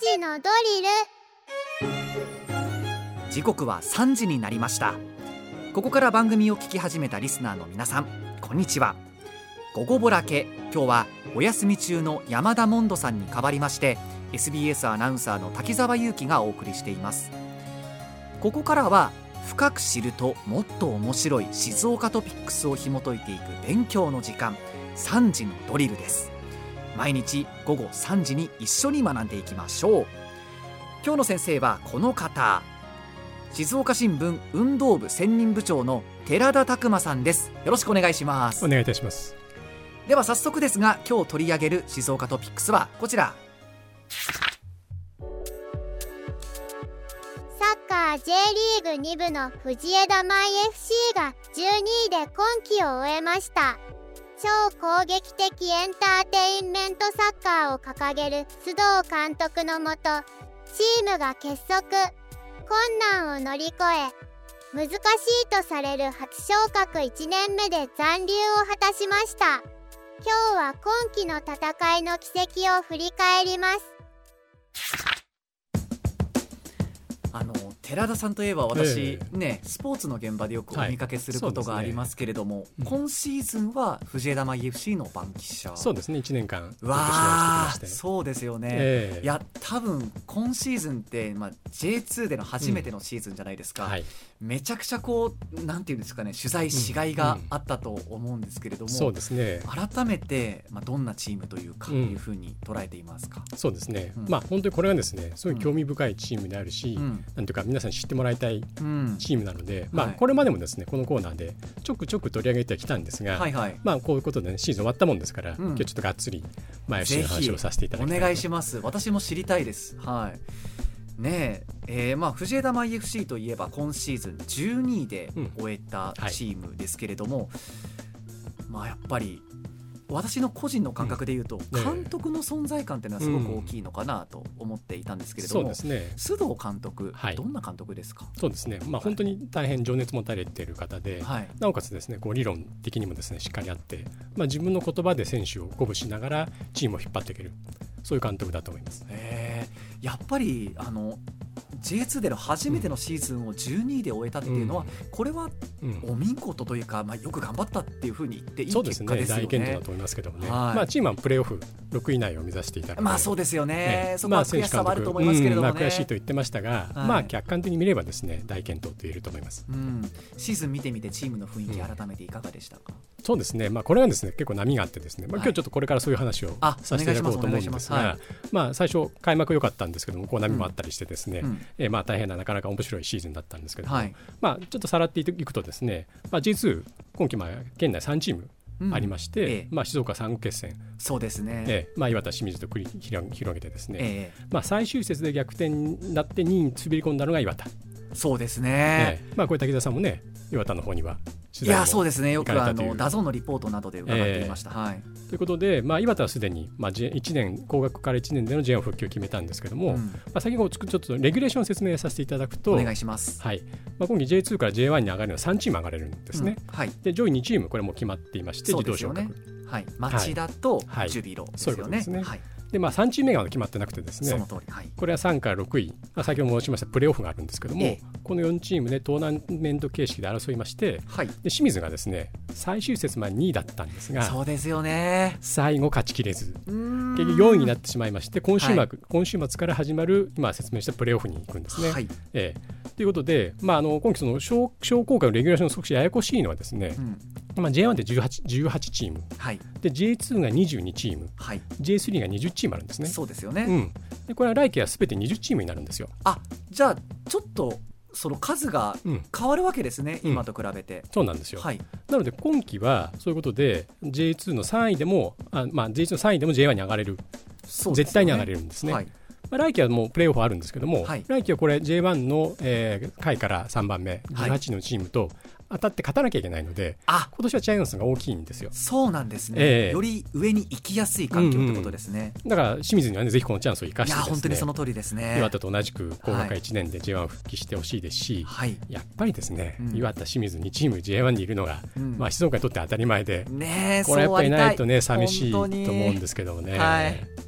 時のドリル。時刻は3時になりました。ここから番組を聞き始めたリスナーの皆さんこんにちは。午後ぼらけ今日はお休み中の山田モンドさんに代わりまして SBS アナウンサーの滝沢祐希がお送りしています。ここからは深く知るともっと面白い静岡トピックスを紐解いていく勉強の時間3時のドリルです。毎日午後3時に一緒に学んでいきましょう。今日の先生はこの方。静岡新聞運動部専任部長の寺田拓馬さんです。よろしくお願いします。お願いいたします。では早速ですが今日取り上げる静岡トピックスはこちら。サッカー J リーグ2部の藤枝舞 FC が12位で今季を終えました超攻撃的エンターテインメントサッカーを掲げる須藤監督のもとチームが結束。困難を乗り越え難しいとされる初昇格1年目で残留を果たしました。今日は今季の戦いの軌跡を振り返ります。あの寺田さんといえば私、えねスポーツの現場でよくお見かけすることがありますけれども、はい。ねうん、今シーズンは藤枝舞 FC の番記者。そうですね。1年間わあそうですよね、えー、いや多分今シーズンって、まあ、J2 での初めてのシーズンじゃないですか、うん。はい、めちゃくちゃこうなんていうんですかね取材しがいがあったと思うんですけれども、そうですね。改めて、まあ、どんなチームというか、いうふうに捉えていますか？そうですね、まあ本当にこれはですねすごい興味深いチームであるし、なんていうか皆さん知ってもらいたいチームなので、うん、まあ、これまでもですねこのコーナーでちょくちょく取り上げてきたんですが、はいはい、まあ、こういうことで、ね、シーズン終わったもんですから、うん、今日ちょっとがっつり前 FC の話をさせていただきたいお願いします。私も知りたいです。はい。ねええー、まあ藤枝舞 FC といえば今シーズン12位で終えたチームですけれども、うんはい、まあやっぱり私の個人の感覚でいうと、監督の存在感っていうのはすごく大きいのかなと思っていたんですけれども、うんね、須藤監督、はい、どんな監督ですか？そうですね、まあ、本当に大変情熱持たれている方で、はい、なおかつですねこう理論的にもですねしっかりあって、まあ、自分の言葉で選手を鼓舞しながらチームを引っ張っていける。そういう監督だと思います。え。ー、やっぱりあの J2 での初めてのシーズンを12位で終えたっていうのは、これはお見事というか、まあ、よく頑張ったっていうふうに言っていい結果ですよね。大健闘だと思いますけどもね、まあ、チームはプレーオフ6位以内を目指していたまあそうですよね、そこは悔しさはあると思いますけれども、ね、まあ、悔しいと言ってましたが、まあ客観的に見ればですね大健闘と言えると思います、うん、シーズン見てみてチームの雰囲気改めていかがでしたか、そうですね、まあ、これはですね結構波があってですね、まあ、今日ちょっとこれからそういう話をさせていただこうと思うんですが、まあ、最初開幕良かったんですけどもこう波もあったりしてですね、うん、えー、まあ大変ななかなか面白いシーズンだったんですけども、はい、まあ、ちょっとさらっていくとですね、まあ、J2 今季まあ県内3チームありまして、うんええ、まあ、静岡三国決戦。そうですね、ええ。まあ、磐田清水と繰り広げてですね、ええ。まあ、最終節で逆転になって2位に滑り込んだのが磐田。そうですね、まあ、これ滝沢さんもね磐田の方にはいやそうですね。よくあの DAZN のリポートなどで伺っていました。はい、ということで、まあ、岩田はすでに、まあ、1年高額から1年での J1 復帰を決めたんですけども、うん、まあ、先ほどちょっとレギュレーションを説明させていただくとお願いします、はい。まあ、今季 J2 から J1 に上がるのは3チーム上がれるんですね。うん、はい、で上位2チームこれも決まっていまして自動昇格。はい、町田とジュビロですよね。はいでまあ、3チーム目が決まってなくてですね、はい、これは3から6位、まあ、先ほど申しましたプレーオフがあるんですけども、ええ、この4チームでトーナメント形式で争いまして、はい、で清水がですね最終節まで2位だったんですがそうですよね。最後勝ちきれず。結局4位になってしまいまして今週末、はい、今週末から始まる今説明したプレーオフに行くんですね。はい。ええ、ということで、まあ、あの今季その小小効果のレギュラーション少しややこしいのはですね、うん。まあ、J1 で 18, 18チーム、はい、で J2 が22チーム、はい、J3 が20チームあるんですね。そうですよね、うん、でこれは来季はすべて20チームになるんですよ。あじゃあちょっとその数が変わるわけですね、うん、今と比べて、そうなんですよ、はい、なので今季はそういうことで J2 の3位でもあ、まあ、J2 の3位でも J1 に上がれる、ね、絶対に上がれるんですね。はいまあ、来季はもうプレーオフあるんですけども、はい、来季はこれ J1 の、えー、下位から3番目18のチームと当たって勝たなきゃいけないので、あ。今年はジャイアンツが大きいんですよ。そうなんですね、えー、より上に行きやすい環境ってことですね。うんうん、だから清水にはねぜひこのチャンスを生かして、ね、本当にその通りですね。岩田と同じく高額1年で J1 復帰してほしいですし、はい、やっぱりですね、うん、岩田清水2チーム J1 にいるのが、うん、まあ静岡にとって当たり前で、ね、これやっぱりないとね寂しいと思うんですけどもね。はい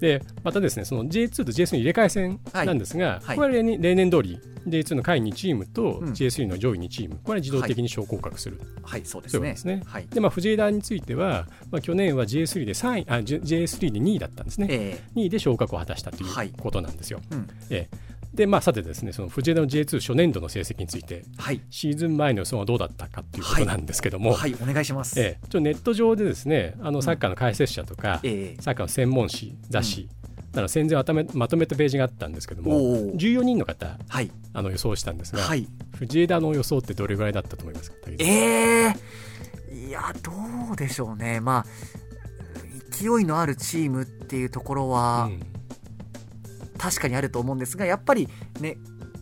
でまたですねその J2 と J3 入れ替え戦なんですが、はい、これは例年通り J2 の下位2チームと J3 の上位2チーム、これは自動的に昇降格する、はい、そうですね。ですね、はい、でまあ、藤枝については、まあ、去年は J3 で3位あ J3 で2位だったんですね、えー、2位で昇格を果たしたということなんですよ。うん、えーでまあ、さてですねその藤枝の J2 初年度の成績について、はい、シーズン前の予想はどうだったかということなんですけども、はい、はい、お願いします、ええ、ちょネット上でですねあのサッカーの解説者とか、うん、サッカーの専門誌雑誌、うん。だから戦前まとめまとめたページがあったんですけども14人の方、はい、あの予想したんですが、はい、藤枝の予想ってどれぐらいだったと思いますかえー、いやどうでしょうね。まあ勢いのあるチームっていうところは、うん、確かにあると思うんですがやっぱりね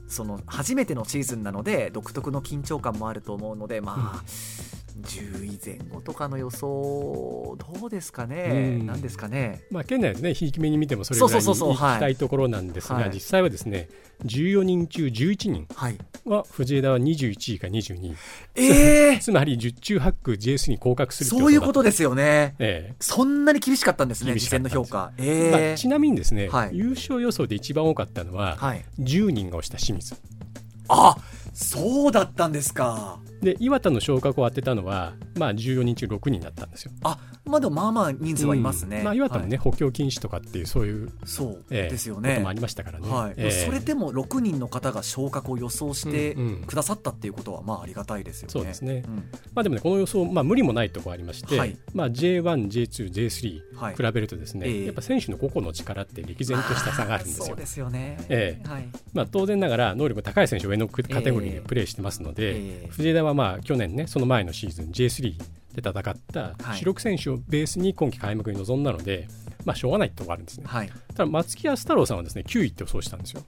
その初めてのシーズンなので独特の緊張感もあると思うのでまあ、うん。10位前後とかの予想どうですかね、なんですかね、まあ、県内ですね、ひいき目に見てもそれぐらい。に行きたいところなんですが、実際はですね14人中11人は藤枝は21位か22位、えー、つまり十中八九 JS に降格するそういうことですよね、えー、そんなに厳しかったんですね、事前の評価、えー。まあ、ちなみにですね、はい、優勝予想で一番多かったのは、はい、10人が押した清水。あそうだったんですか。で岩田の昇格を当てたのは、まあ、14人中6人だったんですよ。あまあでもまあまあ人数はいますね。うん、まあ、岩田もね、はい、補強禁止とかっていうそういうそうですよね、こともありましたからね、はい。えー、それでも6人の方が昇格を予想してくださったっていうことはまあありがたいですよね。そうですね、うん、まあ、でもねこの予想、まあ、無理もないところありまして、はい、まあ、J1、J2、J3 比べるとですね、はい、やっぱ選手の個々の力って歴然とした差があるんですよ。そうですよね、えーはい。まあ、当然ながら能力高い選手上のカテゴリーでプレーしてますので、えー、藤枝はまあ去年ねその前のシーズン J3 で戦った主力選手をベースに今季開幕に臨んだので、まあ、しょうがないところがあるんですね、はい、ただ松木安太郎さんはですね9位って予想したんですよ。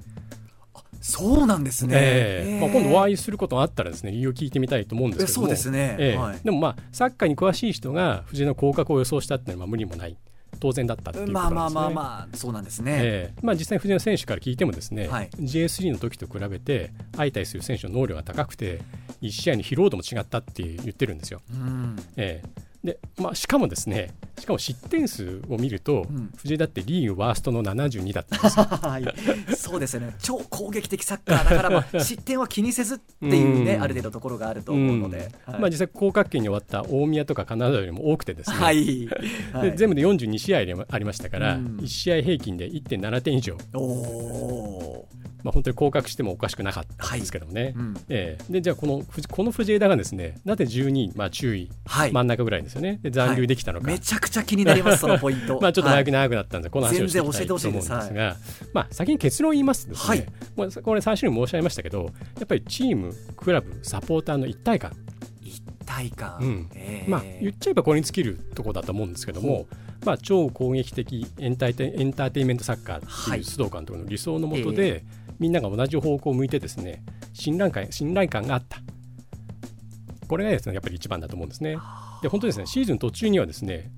そうなんですね、えー、まあ、今度お会いすることがあったらですね理由を聞いてみたいと思うんですけども。そうですね、えーはい、でもまあサッカーに詳しい人が藤井の降格を予想したっていうのは無理もない当然だったっていうことなんですね。まあまあまあまあそうなんですね。えー、まあ実際藤野選手から聞いてもですね、はい、J3 の時と比べて相対する選手の能力が高くて1試合の疲労度も違ったって言ってるんですよ。うん、えーでまあ、しかもですねしかも失点数を見ると、うん、藤井だってリーグワーストの72だったんですよ。はい、そうですよね。超攻撃的サッカーだから、まあ、失点は気にせずっていうねある程度ところがあると思うので、はい、まあ、実際降格圏に終わった大宮とか金沢よりも多くてですね、はい、で全部で42試合ありましたから、うん、1試合平均で1.7点以上。おまあ、本当に降格してもおかしくなかったんですけどもね、はいうん、えー、でじゃあこのこの藤枝がですねなぜ12位、まあ、注意、はい、真ん中ぐらいですよね。で残留できたのか、はい、めちゃくちゃ気になりますそのポイント。まあちょっと長く長くなったんで、この話をしていきたいと思うんですが、まあ、先に結論を言いますとですね、はい、これ最初に申し上げましたけどやっぱりチームクラブサポーターの一体感。一体感、うん。えー、まあ言っちゃえばこれに尽きるところだと思うんですけども、まあ、超攻撃的エンターテエンターテインメントサッカーっていう須藤監督の理想のもとで、えーみんなが同じ方向を向いてですね信頼感信頼感があった。これがですねやっぱり一番だと思うんですね。で本当ですねシーズン途中にはですね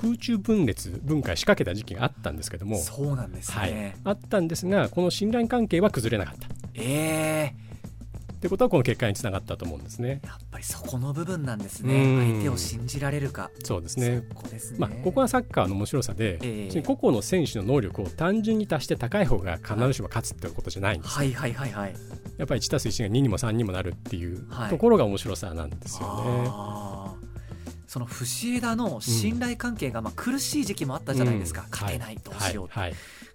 空中分裂分解仕掛けた時期があったんですけどもそうなんですね、はい、あったんですがこの信頼関係は崩れなかったええーってことはこの結果につながったと思うんですね。やっぱりそこの部分なんですね。相手を信じられるか。そうですね。こですねまあここはサッカーの面白さで、えー、個々の選手の能力を単純に足して高い方が必ずしも勝つってことじゃないんです、はい、はいはいはいはい。やっぱり1たす1が2にも3にもなるっていうところが面白さなんですよね。はい、その藤枝の信頼関係がまあ苦しい時期もあったじゃないですか、うん、勝てないどうしようはい。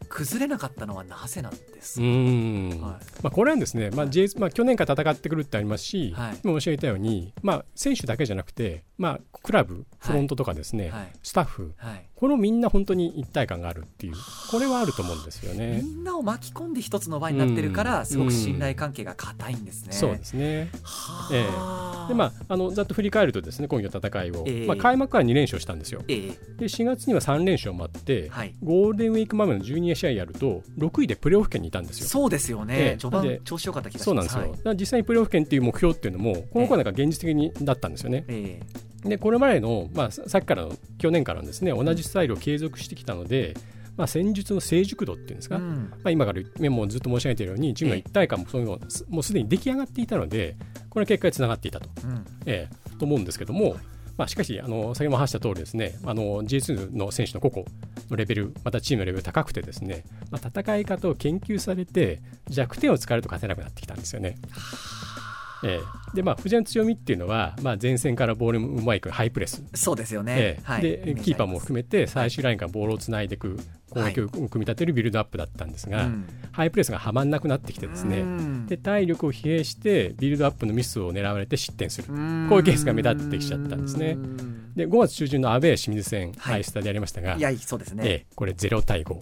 崩れなかったのはなぜなんですか、はい。まあ、これはですね、まあ J まあ、去年から戦ってくるってありますし、はい、今申し上げたように、まあ、選手だけじゃなくて、まあ、クラブフロントとかですね、はい、スタッフ、はい、これをみんな本当に一体感があるっていうこれはあると思うんですよね。みんなを巻き込んで一つの場になってるから、すごく信頼関係が固いんですね。そうですね、えー、でまああのざっと振り返るとですね今夜戦いを、えー、まあ、開幕から2連勝したんですよ。えー、で4月には3連勝もあって、はい、ゴールデンウィークまでの12試合やると6位でプレーオフ圏にいたんですよ。そうですよね、えー、序盤調子良かった気がします。そうなんですよ、はい、実際にプレーオフ圏っていう目標っていうのもこの子なんか現実的にだったんですよね。えーでこれまでの、まあ、さっきからの去年からですね同じスタイルを継続してきたので、まあ、戦術の成熟度っていうんですか、うん、まあ、今からもずっと申し上げているようにチームの一体感もそういうのもうすでに出来上がっていたのでこれは結果につながっていたと,、うん、えー、と思うんですけども、まあ、しかしあの先ほども話した通りですねあの J2 の選手の個々のレベルまたチームのレベル高くてですね、まあ、戦い方を研究されて弱点を使われると勝てなくなってきたんですよね。えー、でまあ藤井の強みっていうのは、まあ、前線からボールうまいくハイプレス。そうですよね、えーはい、でキーパーも含めて最終ラインからボールをつないでいく攻撃を組み立てるビルドアップだったんですが、はい、ハイプレスがはまんなくなってきてですね。で体力を疲弊してビルドアップのミスを狙われて失点する。こういうケースが目立ってきちゃったんですねで5月中旬のアウェー清水戦、はい、スタでやりましたがいやそうですね、えー、これ0対5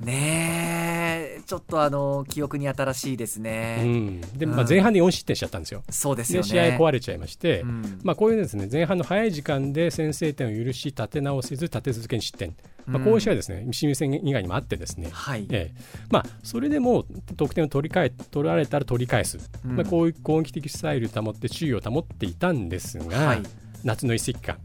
ねちょっとあの記憶に新しいですね、うん、で、まあ、前半で4失点しちゃったんですよ、そうですよね。試合壊れちゃいまして、うん、まあ、こういうですね前半の早い時間で先制点を許し立て直せず立て続けに失点、まあ、こういう試合ですね。清水戦以外にもあってですね、はい。えーまあ、それでも得点を取り返取られたら取り返す、うん、まあ、こういう攻撃的スタイルを保って注意を保っていたんですが、はい、夏の移籍か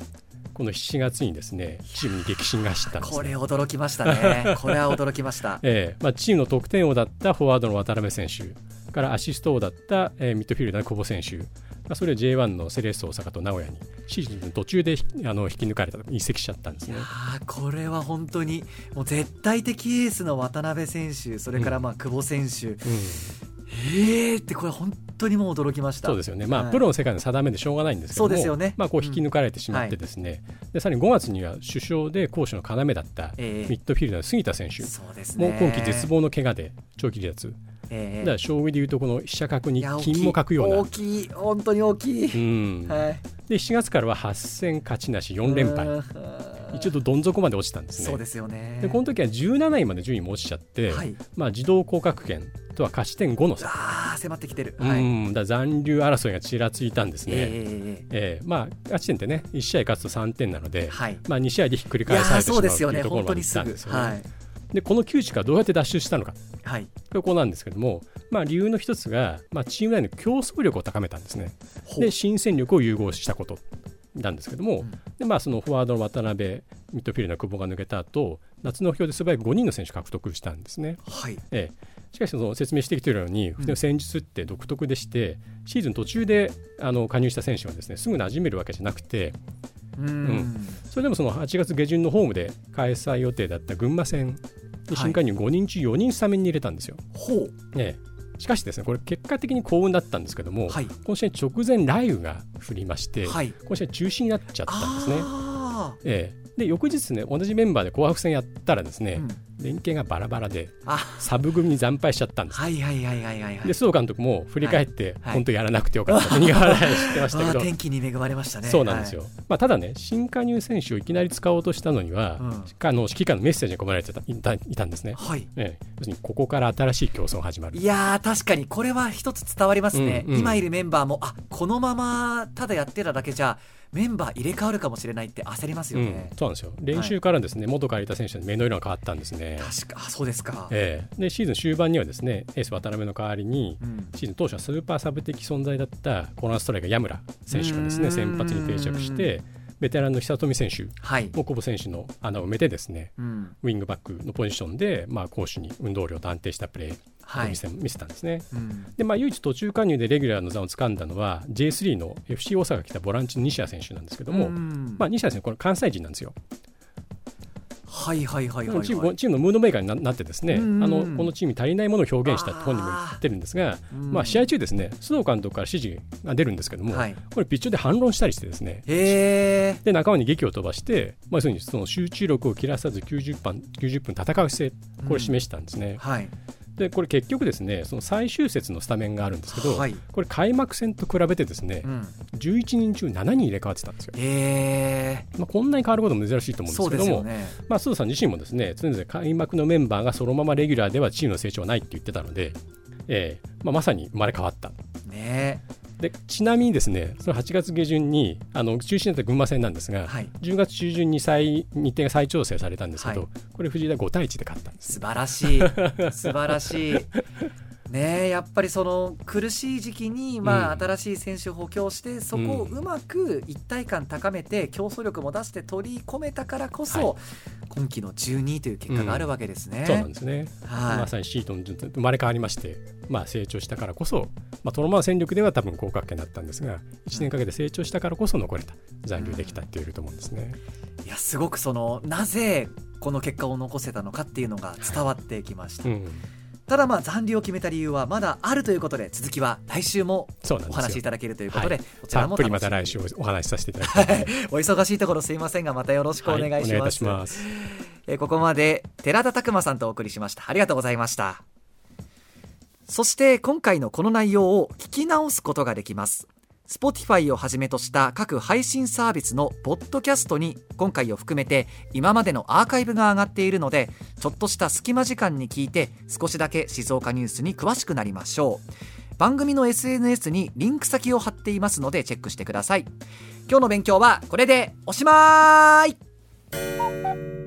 この7月にですねチームに激震が走ったんです、ね、これ驚きましたね。これは驚きました、えーまあ、チームの得点王だったフォワードの渡辺選手からアシスト王だった、えー、ミッドフィールダーの久保選手。まあ、それを J1 のセレッソ大阪と名古屋にシーズン途中であの引き抜かれた移籍しちゃったんですね。これは本当にもう絶対的エースの渡辺選手それからまあ久保選手、うん、えーってこれ本当にもう驚きました。そうですよね、まあ、はい、プロの世界の定めでしょうがないんですけどもそうですよね、まあ、こう引き抜かれてしまってですね、うん。はい、でさらに5月には首相で攻守の要だったミッドフィールダーの杉田選手、そうですね、もう今季絶望の怪我で長期離脱えー、だから将棋でいうとこの飛車角に金も書くような。大きい。本当に大きい、うん。はい、で7月からは8戦勝ちなし4連敗一度どん底まで落ちたんですね。そうですよね。でこの時は17位まで順位も落ちちゃって、はい、まあ、自動降格圏とは勝ち点5の差。あ迫ってきてる、はい、うんだ残留争いがちらついたんですね、えー、えー、まあ勝ち点ってね1試合勝つと3点なので、はい、まあ、2試合でひっくり返されてしまうというところまでいったんですよね。はいでこの窮地からどうやって脱出したのか、はい、ここなんですけども、まあ、理由の一つが、まあ、チーム内の競争力を高めたんですね。で新戦力を融合したことなんですけども、うん、でまあ、そのフォワードの渡辺ミッドフィルダー久保が抜けた後夏の表で素早く5人の選手獲得したんですね。はい。ええ、しかしその説明してきているように、うん、戦術って独特でしてシーズン途中であの加入した選手はですねすぐ馴染めるわけじゃなくてうん、それでもその8月下旬のホームで開催予定だった群馬戦に新加入5人中4人スタメンに入れたんですよ。ほう。ねしかしですねこれ結果的に幸運だったんですけども、はい、この試合直前雷雨が降りまして、はい、この試合中止になっちゃったんですね。ええ、で翌日ね同じメンバーで紅白戦やったらですね、うん、連携がバラバラでサブ組に惨敗しちゃったんです。はいはいはいはいはい、はい、で須藤監督も振り返って、はい、本当やらなくてよかった。苦笑いしてましたけど。天気に恵まれましたね。そうなんですよ、はい、まあ、ただね新加入選手をいきなり使おうとしたのには、うん、あの指揮官のメッセージに込められてたいたいたんですね、はい。ええ、要するにここから新しい競争が始まる。いや確かにこれは一つ伝わりますね、うんうん、今いるメンバーもあこのままただやってただけじゃメンバー入れ替わるかもしれないって焦りますよね、うん、そうなんですよ。練習からですね、はい、元からいた選手の目の色が変わったんですね確かあそうですか、えー、でシーズン終盤にはですねエース渡辺の代わりに、うん、シーズン当初はスーパーサブ的存在だったコーナーストライカー矢村選手がですね先発に定着してベテランの久富選手も久保選手の穴を埋めてですね、うん、ウィングバックのポジションで、まあ、攻守に運動量と安定したプレーを見せ,、見せたんですね、うん、でまあ、唯一途中加入でレギュラーの座を掴んだのは J3 の FC 大阪が来たボランチの西谷選手なんですけども、うん、まあ、西谷選手これ関西人なんですよ。はいはいはいはい、はい、チームチームのムードメーカーになってですね、あのこのチームに足りないものを表現したと本人も言ってるんですが、まあ、試合中ですね須藤監督から指示が出るんですけども、はい、これピッチ上で反論したりしてですね。で仲間に劇を飛ばして、まあ、要するにその集中力を切らさず90分 ,90 分戦う姿勢これ示したんですね。はいでこれ結局ですねその最終節のスタメンがあるんですけど、はい、これ開幕戦と比べてですね、うん、11人中7人入れ替わってたんですよ。えー。まあ、こんなに変わることも珍しいと思うんですけども、ね、まあ、須藤さん自身もですね常々開幕のメンバーがそのままレギュラーではチームの成長はないって言ってたので、えーまあ、まさに生まれ変わった。ねでちなみにですねその8月下旬にあの中止になった群馬戦なんですが、はい、10月中旬に再日程が再調整されたんですけど、はい、これ藤井田5対1で勝ったんです素晴らしい。素晴らしいねやっぱりその苦しい時期に、まあ、新しい選手を補強して、そこをうまく一体感高めて競争力も出して取り込めたからこそ、はい、今季の12位という結果があるわけですね。うん、そうなんですね、はい、まさにシートン生まれ変わりまして、まあ、成長したからこそ、まあ、トロマン戦力では多分合格点だったんですが1年かけて成長したからこそ残れた残留できたって言えると思うんですね。いやすごくそのなぜこの結果を残せたのかっていうのが伝わってきました。はいうんただまあ残留を決めた理由はまだあるということで続きは来週もお話しいただけるということでこちらもたっぷりまた来週お話しさせていただきます、お忙しいところすいませんがまたよろしくお願いします,、はい、ます。えここまで寺田拓馬さんとお送りしました。ありがとうございました。そして今回のこの内容を聞き直すことができます Spotify をはじめとした各配信サービスのポッドキャストに今回を含めて今までのアーカイブが上がっているのでちょっとした隙間時間に聞いて少しだけ静岡ニュースに詳しくなりましょう。番組の SNS にリンク先を貼っていますのでチェックしてください。今日の勉強はこれでおしまい。